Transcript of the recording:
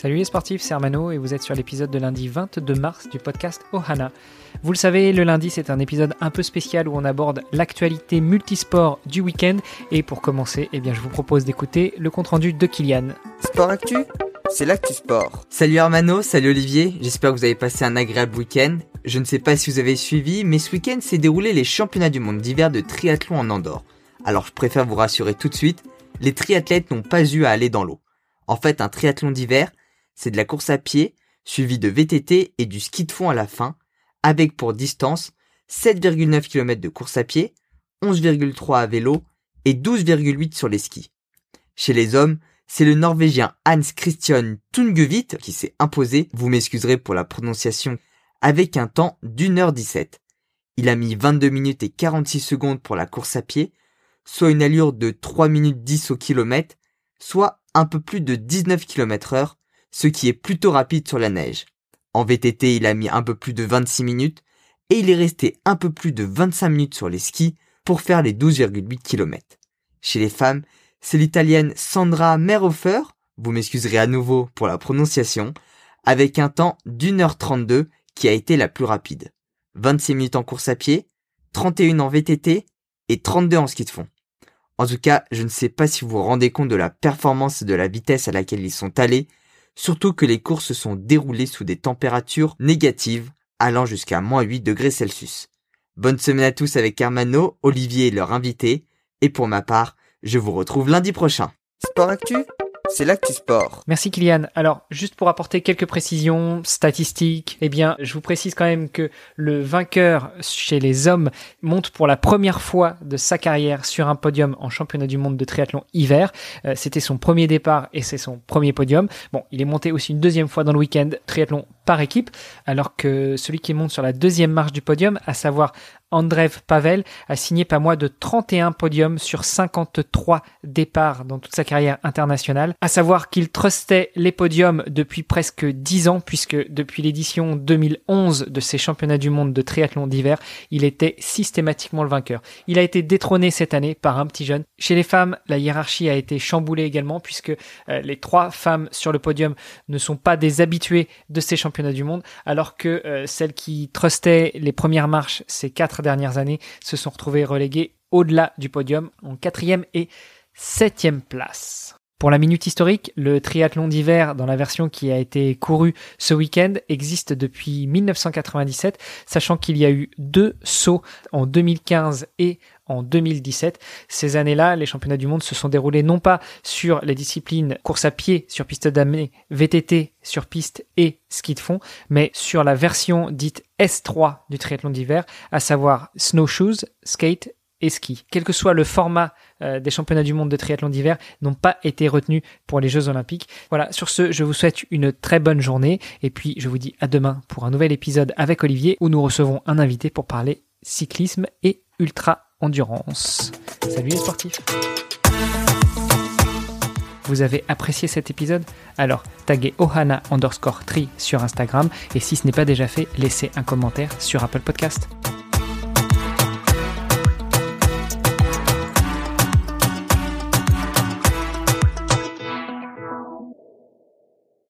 Salut les sportifs, c'est Armano et vous êtes sur l'épisode de lundi 22 mars du podcast Ohana. Vous le savez, le lundi c'est un épisode un peu spécial où on aborde l'actualité multisport du week-end et pour commencer, eh bien, je vous propose d'écouter le compte-rendu de Kylian. Sport Actu c'est l'actu sport. Salut Armano, salut Olivier, j'espère que vous avez passé un agréable week-end. Je ne sais pas si vous avez suivi, mais ce week-end s'est déroulé les championnats du monde d'hiver de triathlon en Andorre. Alors je préfère vous rassurer tout de suite, les triathlètes n'ont pas eu à aller dans l'eau. En fait, un triathlon d'hiver, c'est de la course à pied, suivi de VTT et du ski de fond à la fin, avec pour distance 7,9 km de course à pied, 11,3 à vélo et 12,8 sur les skis. Chez les hommes, c'est le Norvégien Hans Christian Tungevit qui s'est imposé, vous m'excuserez pour la prononciation, avec un temps d'une heure 17. Il a mis 22 minutes et 46 secondes pour la course à pied, soit une allure de 3 minutes 10 au kilomètre, soit un peu plus de 19 km heure ce qui est plutôt rapide sur la neige. En VTT, il a mis un peu plus de 26 minutes et il est resté un peu plus de 25 minutes sur les skis pour faire les 12,8 km. Chez les femmes, c'est l'italienne Sandra Merhofer, vous m'excuserez à nouveau pour la prononciation, avec un temps d'une heure 32 qui a été la plus rapide. 26 minutes en course à pied, 31 en VTT et 32 en ski de fond. En tout cas, je ne sais pas si vous vous rendez compte de la performance et de la vitesse à laquelle ils sont allés, surtout que les courses se sont déroulées sous des températures négatives allant jusqu'à moins 8 degrés Celsius. Bonne semaine à tous avec Hermano, Olivier et leur invité, et pour ma part, je vous retrouve lundi prochain. Sport Actu c'est l'actu sport. Merci Kylian. Alors, juste pour apporter quelques précisions statistiques, eh bien, je vous précise quand même que le vainqueur chez les hommes monte pour la première fois de sa carrière sur un podium en championnat du monde de triathlon hiver. Euh, c'était son premier départ et c'est son premier podium. Bon, il est monté aussi une deuxième fois dans le week-end triathlon par équipe, alors que celui qui monte sur la deuxième marche du podium, à savoir Andrev Pavel a signé pas moins de 31 podiums sur 53 départs dans toute sa carrière internationale. À savoir qu'il trustait les podiums depuis presque 10 ans puisque depuis l'édition 2011 de ces championnats du monde de triathlon d'hiver, il était systématiquement le vainqueur. Il a été détrôné cette année par un petit jeune. Chez les femmes, la hiérarchie a été chamboulée également puisque euh, les trois femmes sur le podium ne sont pas des habitués de ces championnats du monde alors que euh, celles qui trustaient les premières marches, ces quatre dernières années se sont retrouvés relégués au-delà du podium en quatrième et septième place. Pour la minute historique, le triathlon d'hiver dans la version qui a été courue ce week-end existe depuis 1997, sachant qu'il y a eu deux sauts en 2015 et en 2017. Ces années-là, les championnats du monde se sont déroulés non pas sur les disciplines course à pied sur piste d'amener, VTT sur piste et ski de fond, mais sur la version dite S3 du triathlon d'hiver, à savoir snowshoes, skate et ski. Quel que soit le format euh, des championnats du monde de triathlon d'hiver, n'ont pas été retenus pour les Jeux olympiques. Voilà, sur ce, je vous souhaite une très bonne journée et puis je vous dis à demain pour un nouvel épisode avec Olivier où nous recevons un invité pour parler cyclisme et ultra endurance. Salut les sportifs vous avez apprécié cet épisode? Alors taguez ohana underscore tri sur Instagram et si ce n'est pas déjà fait, laissez un commentaire sur Apple Podcast.